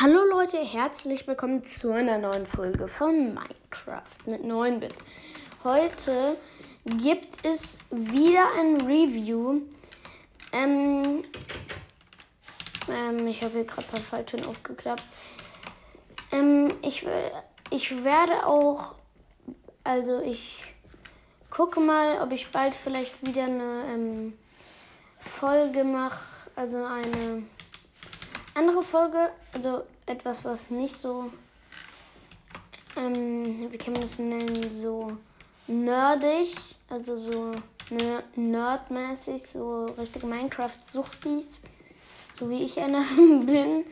Hallo Leute, herzlich willkommen zu einer neuen Folge von Minecraft mit 9-Bit. Heute gibt es wieder ein Review. Ähm, ähm, ich habe hier gerade ein paar Falltüren aufgeklappt. Ähm, ich, ich werde auch, also ich gucke mal, ob ich bald vielleicht wieder eine ähm, Folge mache, also eine andere Folge, also etwas, was nicht so, ähm, wie kann man das nennen, so nerdig, also so nerdmäßig, so richtige Minecraft-Suchtis, so wie ich einer bin,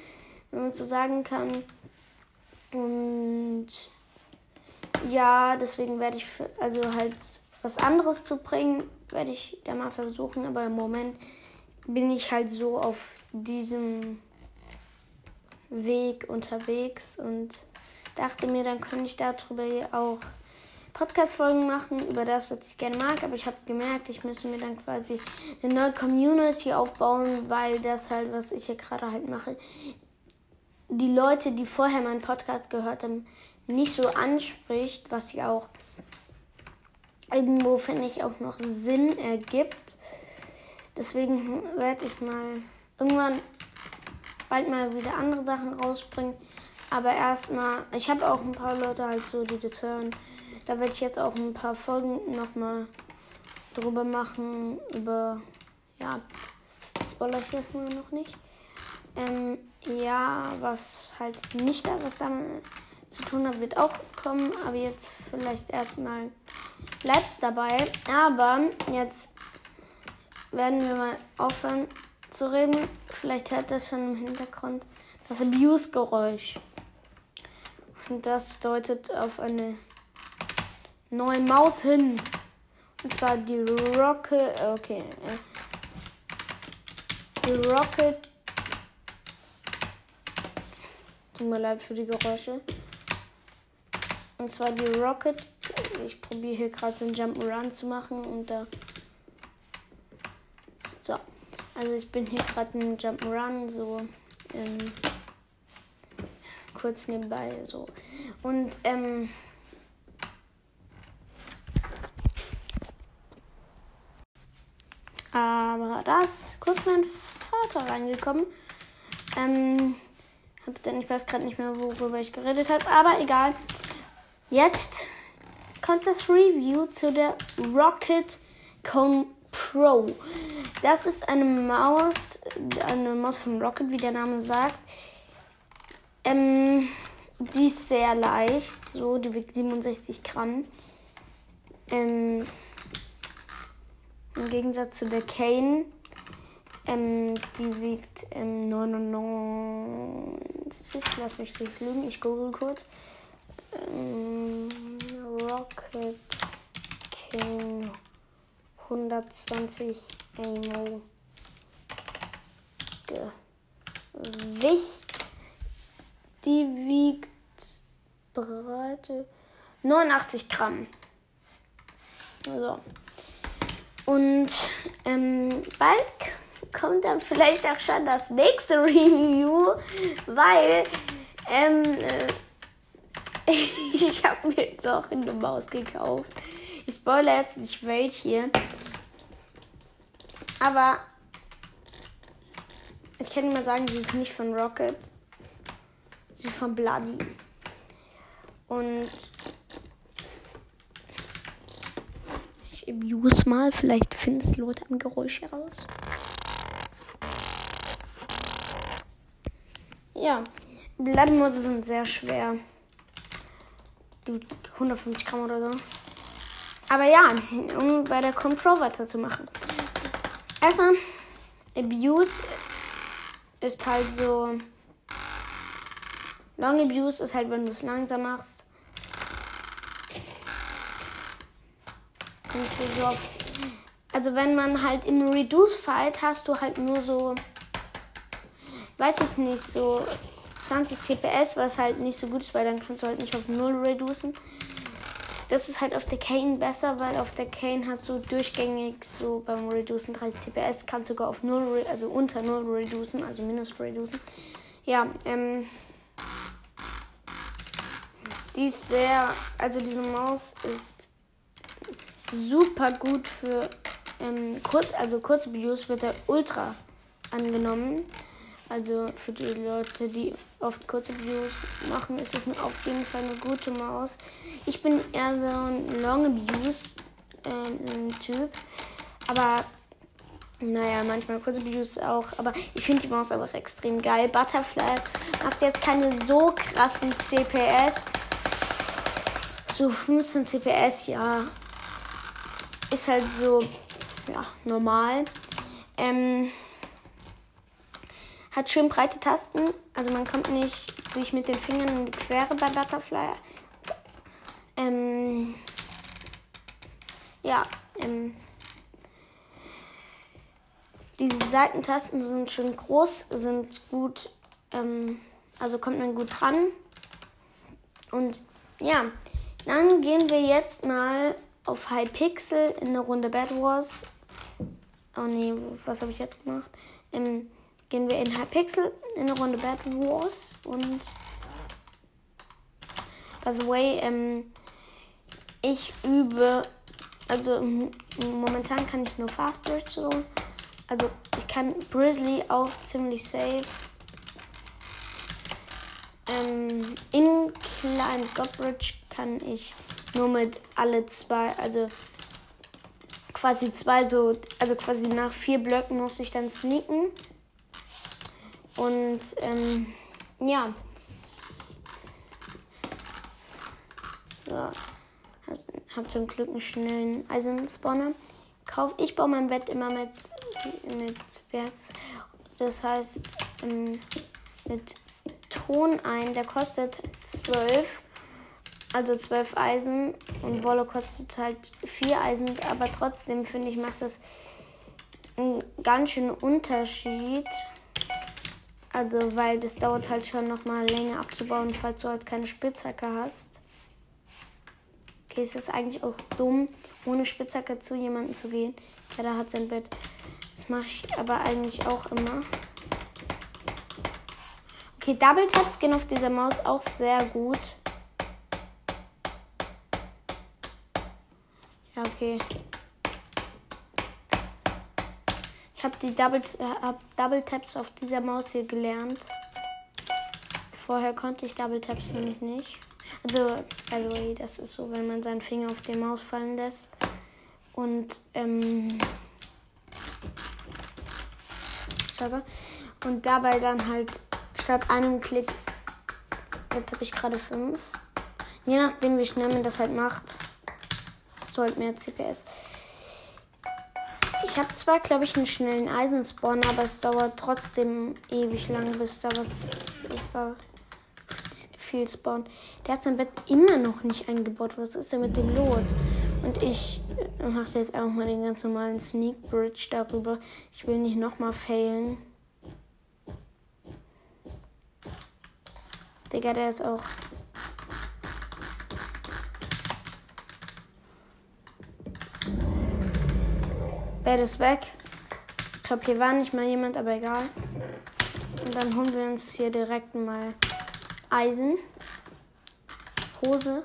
wenn man so sagen kann. Und ja, deswegen werde ich, also halt was anderes zu bringen, werde ich da mal versuchen, aber im Moment bin ich halt so auf diesem Weg unterwegs und dachte mir, dann könnte ich darüber auch Podcast-Folgen machen über das, was ich gerne mag. Aber ich habe gemerkt, ich müsste mir dann quasi eine neue Community aufbauen, weil das halt, was ich hier gerade halt mache, die Leute, die vorher meinen Podcast gehört haben, nicht so anspricht, was ja auch irgendwo, finde ich, auch noch Sinn ergibt. Deswegen werde ich mal irgendwann bald mal wieder andere Sachen rausbringen. Aber erstmal, ich habe auch ein paar Leute halt so, die das hören. Da werde ich jetzt auch ein paar Folgen nochmal drüber machen. Über, ja, das spoiler ich jetzt mal noch nicht. Ähm, ja, was halt nicht da, was damit zu tun hat, wird auch kommen. Aber jetzt vielleicht erstmal bleibt es dabei. Aber jetzt werden wir mal aufhören zu reden. Vielleicht hört das schon im Hintergrund das Abuse-Geräusch. Und das deutet auf eine neue Maus hin. Und zwar die Rocket. Okay. Die Rocket. Tut mir leid für die Geräusche. Und zwar die Rocket. Ich probiere hier gerade den Jump'n'Run zu machen und da. So. Also ich bin hier gerade im Jump'n'Run, so ähm, kurz nebenbei so. Und ähm, aber das kurz mein Vater reingekommen. Ähm, hab dann ich weiß gerade nicht mehr, worüber ich geredet habe, aber egal. Jetzt kommt das Review zu der Rocket Cone Pro. Das ist eine Maus, eine Maus vom Rocket, wie der Name sagt. Ähm, die ist sehr leicht, so, die wiegt 67 Gramm. Ähm, Im Gegensatz zu der Kane, ähm, die wiegt ähm, 99. Lass mich nicht lügen, ich google kurz. Ähm, Rocket King 120 Amo Gewicht. Die wiegt Breite 89 Gramm. So. Und ähm, bald kommt dann vielleicht auch schon das nächste Review, weil ähm, äh, ich habe mir doch eine Maus gekauft. Ich spoilere jetzt nicht welche. Aber ich kann mal sagen, sie ist nicht von Rocket. Sie ist von Bloody. Und ich abuse mal. Vielleicht findest du am Geräusch heraus. Ja, Blattmose sind sehr schwer. 150 Gramm oder so. Aber ja, um bei der Control weiterzumachen. Erstmal, Abuse ist halt so. Long Abuse ist halt, wenn du es langsam machst. So oft. Also wenn man halt im Reduce Fight hast du halt nur so, weiß ich nicht, so 20 CPS, was halt nicht so gut ist, weil dann kannst du halt nicht auf 0 reducen. Das ist halt auf der Kane besser, weil auf der Kane hast du durchgängig so beim Reducen 30 TPS, kannst sogar auf 0, also unter 0 reducen, also minus reducen. Ja, ähm. Die ist sehr, also diese Maus ist super gut für ähm, kurz, also kurze Videos wird er ultra angenommen. Also für die Leute, die oft kurze Videos machen, ist es auf jeden Fall eine gute Maus. Ich bin eher so ein Long Views ähm, Typ, aber naja, manchmal kurze Videos auch, aber ich finde die Maus einfach extrem geil. Butterfly macht jetzt keine so krassen CPS. So 15 CPS, ja. Ist halt so, ja, normal. Ähm, hat schön breite Tasten, also man kommt nicht sich mit den Fingern in die Quere bei Butterfly. Ähm, ja, ähm, diese Seitentasten sind schön groß, sind gut, ähm, also kommt man gut dran. Und ja, dann gehen wir jetzt mal auf High Pixel in eine Runde Bad Wars. Oh nee, was habe ich jetzt gemacht? Ähm, gehen wir in High Pixel in eine Runde Bad Wars und by the way, ähm, ich übe, also momentan kann ich nur Fast Bridge so also ich kann Grizzly auch ziemlich safe. Ähm, in Klein Godbridge kann ich nur mit alle zwei, also quasi zwei so, also quasi nach vier Blöcken muss ich dann sneaken. Und ähm, ja. So. Hab, hab zum Glück einen schnellen Eisenspawner. Kauf, ich baue mein Bett immer mit mit, das heißt, ähm, mit Ton ein. Der kostet 12, also 12 Eisen und Wolle kostet halt 4 Eisen, aber trotzdem finde ich, macht das einen ganz schönen Unterschied. Also, weil das dauert halt schon nochmal länger abzubauen, falls du halt keine Spitzhacke hast. Okay, es ist eigentlich auch dumm, ohne Spitzhacke zu jemandem zu gehen. Ja, da hat sein Bett. Das mache ich aber eigentlich auch immer. Okay, Double Taps gehen auf dieser Maus auch sehr gut. Ja, okay. Ich habe die Double, hab Double Taps auf dieser Maus hier gelernt. Vorher konnte ich Double Taps nämlich nicht. Also, way, das ist so, wenn man seinen Finger auf die Maus fallen lässt. Und, ähm, Scheiße. Und dabei dann halt statt einem Klick, jetzt habe ich gerade fünf. Je nachdem, wie schnell man das halt macht, hast du halt mehr CPS. Ich habe zwar, glaube ich, einen schnellen Eisenspawn, aber es dauert trotzdem ewig lang, bis da was, bis da viel spawnt. Der hat sein Bett immer noch nicht eingebaut. Was ist denn mit dem los? Und ich mache jetzt einfach mal den ganz normalen Sneak Bridge darüber. Ich will nicht nochmal failen. Digga, der ist auch. Bett ist weg. Ich glaube, hier war nicht mal jemand, aber egal. Und dann holen wir uns hier direkt mal Eisen. Hose.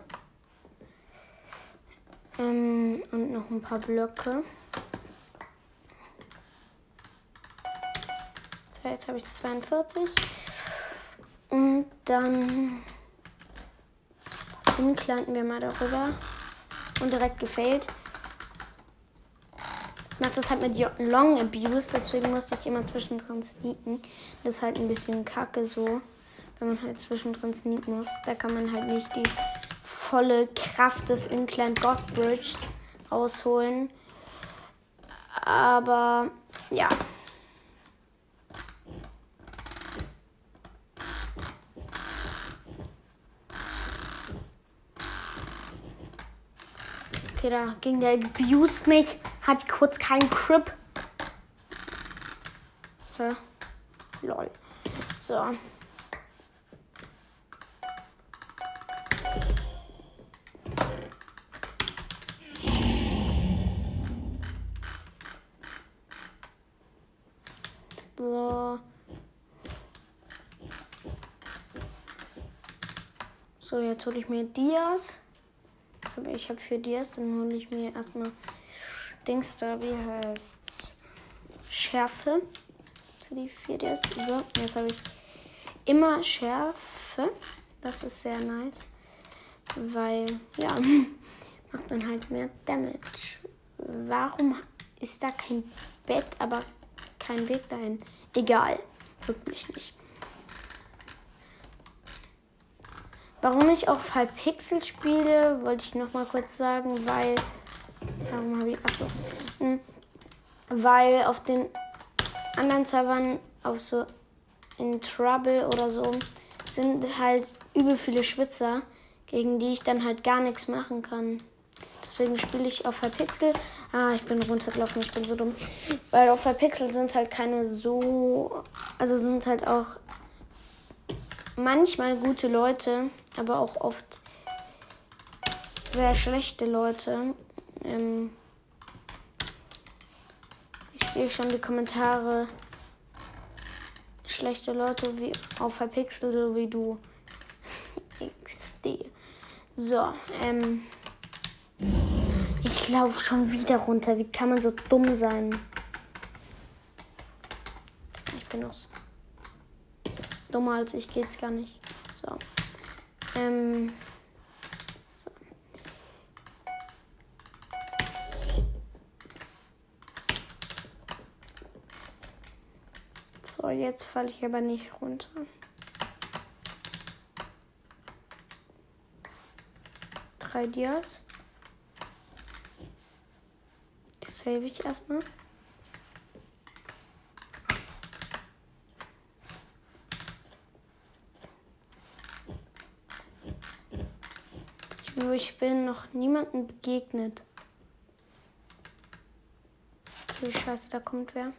Ähm, und noch ein paar Blöcke. So, jetzt habe ich 42. Und dann umklanten wir mal darüber. Und direkt gefällt. Ich mache das halt mit Long Abuse, deswegen musste ich immer zwischendrin sneaken. Das ist halt ein bisschen kacke so, wenn man halt zwischendrin sneaken muss. Da kann man halt nicht die volle Kraft des Incline God Bridge rausholen. Aber ja. Okay, da ging der Abuse nicht. Hat kurz keinen Crip. Hä? Lol. So. So, jetzt hole ich mir Dias. Ich habe vier Dias, dann hole ich mir erstmal Dings da, wie heißt's? Schärfe. Für die vier Dias. So, jetzt habe ich immer Schärfe. Das ist sehr nice. Weil, ja, macht man halt mehr Damage. Warum ist da kein Bett, aber kein Weg dahin? Egal. Wirklich nicht. Warum ich auch Pixel spiele, wollte ich noch mal kurz sagen, weil. Warum habe ich. Achso. Hm, weil auf den anderen Servern, auf so in Trouble oder so, sind halt übel viele Schwitzer, gegen die ich dann halt gar nichts machen kann. Deswegen spiele ich auf Pixel. Ah, ich bin runtergelaufen, ich bin so dumm. Weil auf Pixel sind halt keine so. Also sind halt auch manchmal gute Leute, aber auch oft sehr schlechte Leute. Ähm ich sehe schon die Kommentare. Schlechte Leute wie auf Pixel, so wie du. XD. So, ähm. Ich laufe schon wieder runter. Wie kann man so dumm sein? Ich bin noch dummer als ich geht's gar nicht. So. Ähm. So. So, jetzt falle ich aber nicht runter. Drei Dias. Die save ich erstmal. Nur ich bin noch niemandem begegnet. Okay, scheiße, da kommt wer.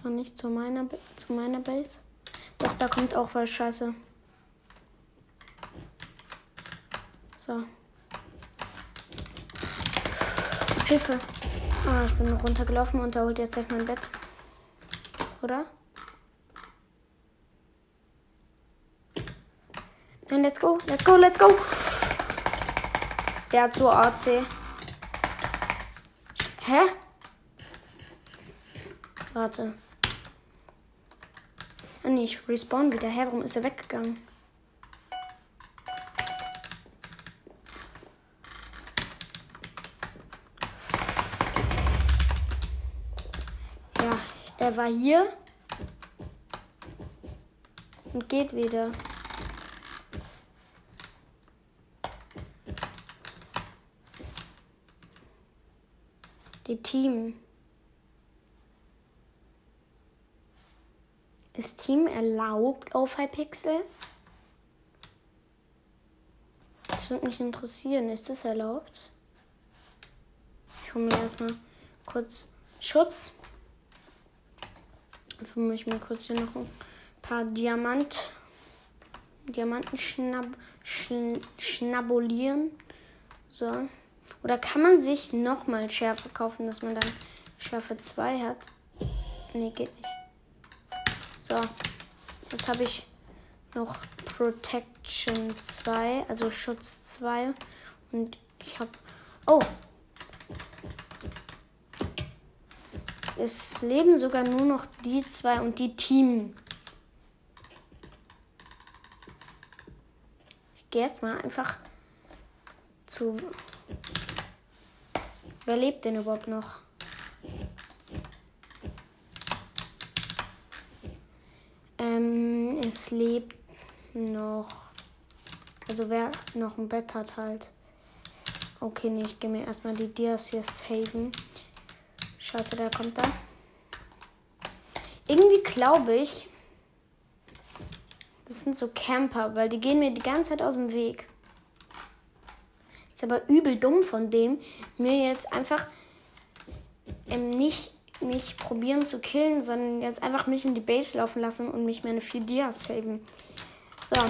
Zwar nicht zu meiner, zu meiner Base. Doch, da kommt auch was scheiße. So. Hilfe. Ah, ich bin runtergelaufen und da holt jetzt gleich mein Bett. Oder? Nein, let's go, let's go, let's go. Der hat so AC. Hä? Warte. Ah nee, ich respawn wieder. Hä, warum ist er weggegangen? Ja, er war hier und geht wieder. Die Team. Ist Team erlaubt auf Hypixel? Das würde mich interessieren. Ist das erlaubt? Ich hole mir erstmal kurz Schutz. Dafür muss ich mir kurz hier noch ein paar Diamant, Diamanten schnabb, schn, schnabulieren. So. Oder kann man sich nochmal Schärfe kaufen, dass man dann Schärfe 2 hat? Nee, geht nicht. So, jetzt habe ich noch Protection 2, also Schutz 2. Und ich habe... Oh! Es leben sogar nur noch die zwei und die Team. Ich gehe jetzt mal einfach zu Wer lebt denn überhaupt noch? Ähm, es lebt noch. Also wer noch ein Bett hat halt. Okay, nee, ich gehe mir erstmal die Dias hier saven. Scheiße, der kommt da. Irgendwie glaube ich, das sind so Camper, weil die gehen mir die ganze Zeit aus dem Weg. Ist aber übel dumm von dem, mir jetzt einfach ähm, nicht mich probieren zu killen, sondern jetzt einfach mich in die Base laufen lassen und mich meine 4 Dias saven. So.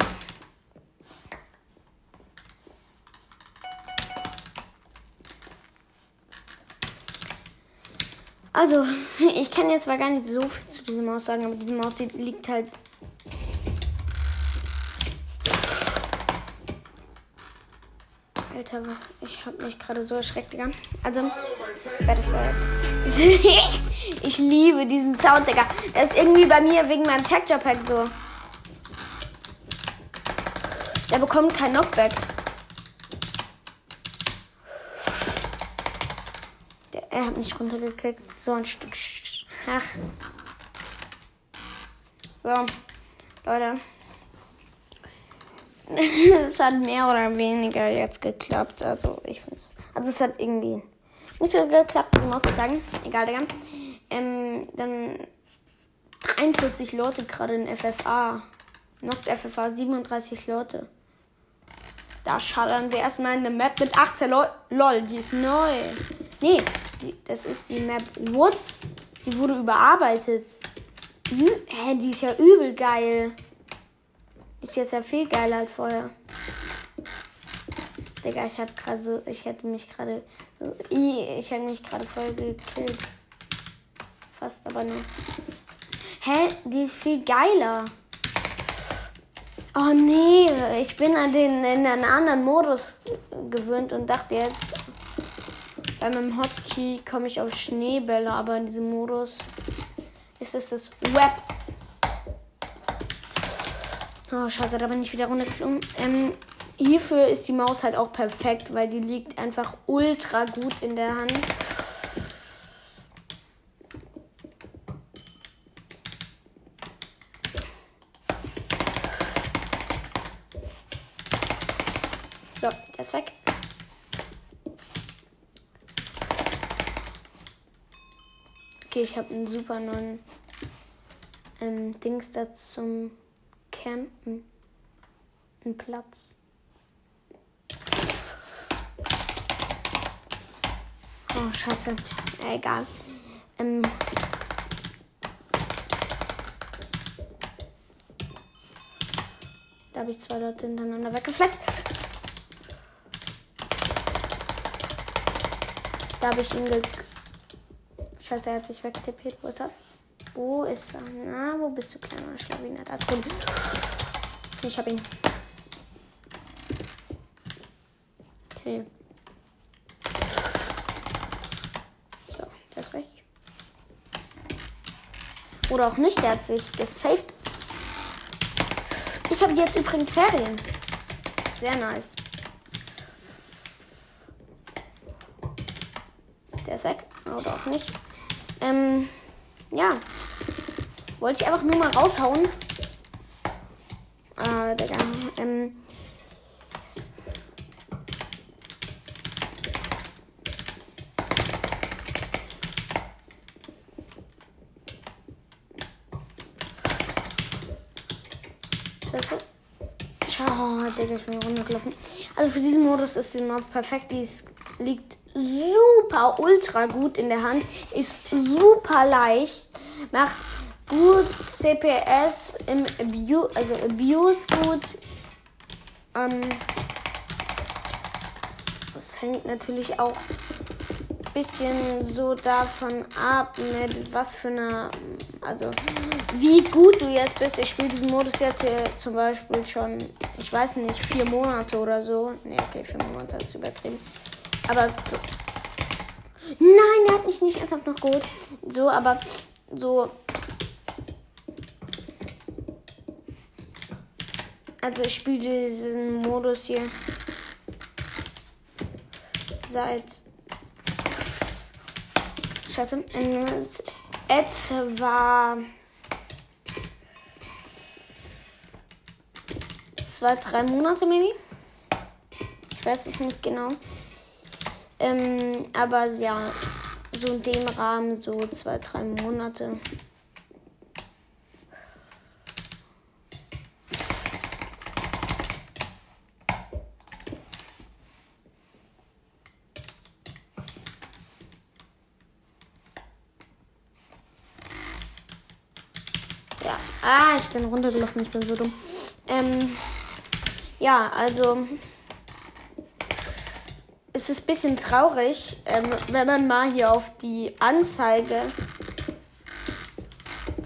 Also, ich kann jetzt zwar gar nicht so viel zu diesem Maus sagen, aber diese Maus die liegt halt Alter, was? Ich hab mich gerade so erschreckt, Digga. Also, wer das war Ich liebe diesen Sound, Digga. Der ist irgendwie bei mir wegen meinem Texture Pack so. Der bekommt kein Knockback. Der, er hat mich runtergekickt. So ein Stück. Ach. So, Leute. es hat mehr oder weniger jetzt geklappt. Also ich finde es. Also es hat irgendwie nicht so geklappt, muss man auch sagen. Egal, Digga. Ähm, dann 43 Leute gerade in FFA. Noch FFA 37 Leute. Da schallern wir erstmal eine Map mit 18 Leuten. Lol, die ist neu. Nee, die, das ist die Map Woods. Die wurde überarbeitet. Hm, hä, die ist ja übel geil. Ist jetzt ja viel geiler als vorher. Digga, ich hab gerade so, ich hätte mich gerade, ich hätte mich gerade voll gekillt. Fast aber nicht. Hä, die ist viel geiler. Oh nee, ich bin an den in einen anderen Modus gewöhnt und dachte jetzt, bei meinem Hotkey komme ich auf Schneebälle, aber in diesem Modus ist es das Web Oh, schade, da bin ich wieder runtergeflogen. Ähm, hierfür ist die Maus halt auch perfekt, weil die liegt einfach ultra gut in der Hand. So, der ist weg. Okay, ich habe einen super neuen ähm, Dings da zum campen. Ein Platz. Oh, scheiße. Egal. Ähm. Da habe ich zwei Leute hintereinander weggeflext. Da habe ich ihn ge... Scheiße, er hat sich weggetippt. Wo ist er? Wo ist er? Na, wo bist du, kleiner Schlawiner? Da drin. Ich hab ihn. Okay. So, der ist weg. Oder auch nicht, der hat sich gesaved. Ich habe jetzt übrigens Ferien. Sehr nice. Der ist weg. Oder auch nicht. Ähm, ja. Wollte ich einfach nur mal raushauen. Äh, Digga. Ähm. Schau, Digga, ich bin runtergelaufen. Also für diesen Modus ist die Mod perfekt. Die ist, liegt super ultra gut in der Hand. Ist super leicht. Macht gut CPS im Abuse, also Abuse gut. Ähm, das hängt natürlich auch ein bisschen so davon ab, mit was für einer, also wie gut du jetzt bist. Ich spiele diesen Modus jetzt hier zum Beispiel schon, ich weiß nicht, vier Monate oder so. Ne, okay, vier Monate ist übertrieben. Aber so. Nein, er hat mich nicht ernsthaft noch gut. So, aber so Also ich spiele diesen Modus hier seit Scheiße, etwa zwei, drei Monate, maybe. Ich weiß es nicht genau. Ähm, aber ja, so in dem Rahmen, so zwei, drei Monate. Ah, ich bin runtergelaufen, ich bin so dumm. Ähm, ja, also es ist ein bisschen traurig, ähm, wenn man mal hier auf die Anzeige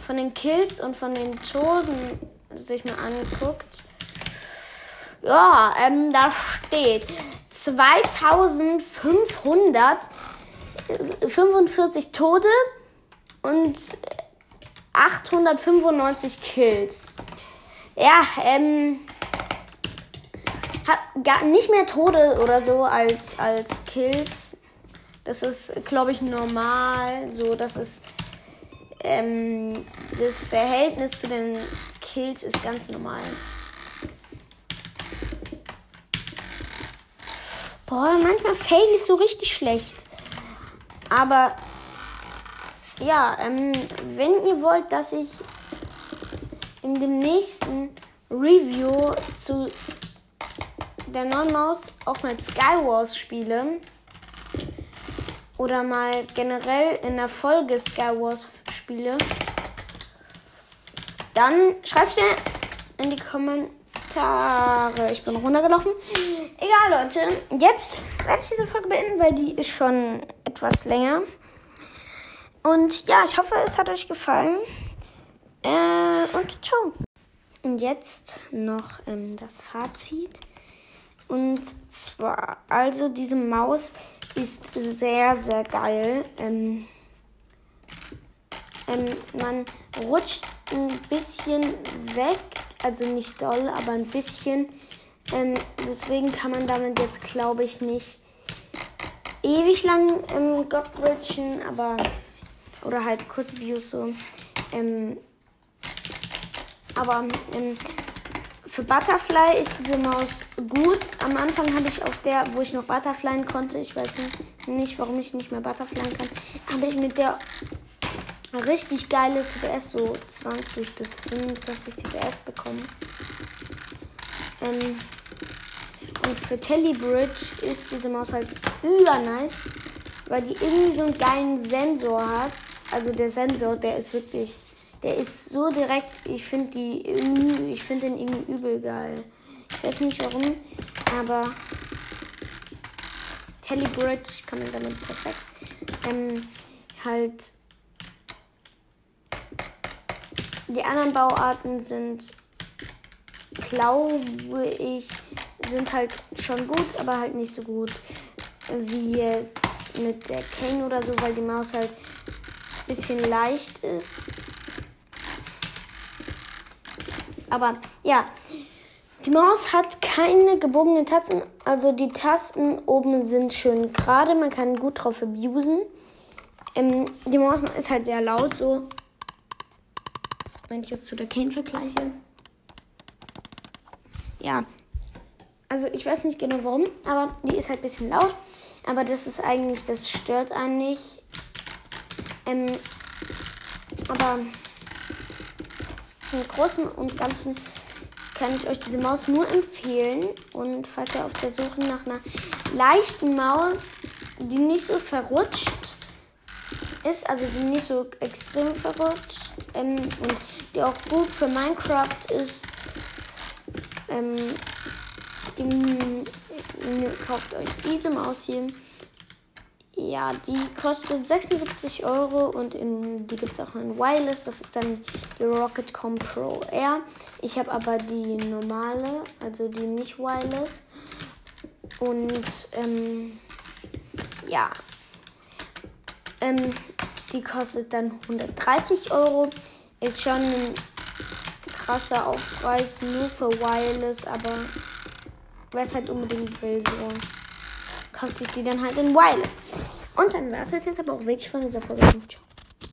von den Kills und von den Toten sich mal anguckt. Ja, ähm, da steht 2545 Tode und 895 Kills. Ja, ähm. Hab gar nicht mehr Tode oder so als, als Kills. Das ist, glaube ich, normal. So, das ist. Ähm, das Verhältnis zu den Kills ist ganz normal. Boah, manchmal fail ich so richtig schlecht. Aber ja, ähm, wenn ihr wollt, dass ich in dem nächsten Review zu der neuen Maus auch mal Skywars spiele oder mal generell in der Folge Skywars spiele, dann schreibt mir in die Kommentare. Ich bin runtergelaufen. Egal, Leute. Jetzt werde ich diese Folge beenden, weil die ist schon etwas länger. Und ja, ich hoffe, es hat euch gefallen. Äh, und ciao. Und jetzt noch ähm, das Fazit. Und zwar, also diese Maus ist sehr, sehr geil. Ähm, ähm, man rutscht ein bisschen weg, also nicht doll, aber ein bisschen. Ähm, deswegen kann man damit jetzt, glaube ich, nicht ewig lang ähm, Gott bridgen, aber oder halt kurze Views so. Ähm, aber ähm, für Butterfly ist diese Maus gut. Am Anfang hatte ich auf der, wo ich noch Butterflyen konnte, ich weiß nicht, warum ich nicht mehr Butterflyen kann, habe ich mit der richtig geile CPS, so 20 bis 25 CPS bekommen. Ähm, und für Telebridge ist diese Maus halt übernice, weil die irgendwie so einen geilen Sensor hat. Also der Sensor, der ist wirklich, der ist so direkt. Ich finde die, ich finde den irgendwie übel geil. Ich weiß nicht warum, aber Telebridge kann man damit perfekt ähm, halt die anderen Bauarten sind, glaube ich, sind halt schon gut, aber halt nicht so gut wie jetzt mit der Kane oder so, weil die Maus halt bisschen leicht ist. Aber ja, die Maus hat keine gebogenen Tasten. Also die Tasten oben sind schön gerade. Man kann gut drauf abusen. Ähm, die Maus ist halt sehr laut so wenn ich es zu der Kane vergleiche. Ja. Also ich weiß nicht genau warum, aber die ist halt ein bisschen laut. Aber das ist eigentlich, das stört einen nicht. Ähm, aber im Großen und Ganzen kann ich euch diese Maus nur empfehlen. Und falls ihr auf der Suche nach einer leichten Maus, die nicht so verrutscht ist, also die nicht so extrem verrutscht ähm, und die auch gut für Minecraft ist. Ähm, die, kauft euch diese Maus hier. Ja, die kostet 76 Euro und in, die gibt es auch in Wireless. Das ist dann die Rocketcom Pro R. Ich habe aber die normale, also die nicht Wireless. Und ähm, ja, ähm, die kostet dann 130 Euro. Ist schon ein krasser Aufpreis, nur für Wireless, aber wer es halt unbedingt will, so kauft sich die dann halt in Wireless. Und dann war es jetzt aber auch wirklich von dieser Folge. Ciao.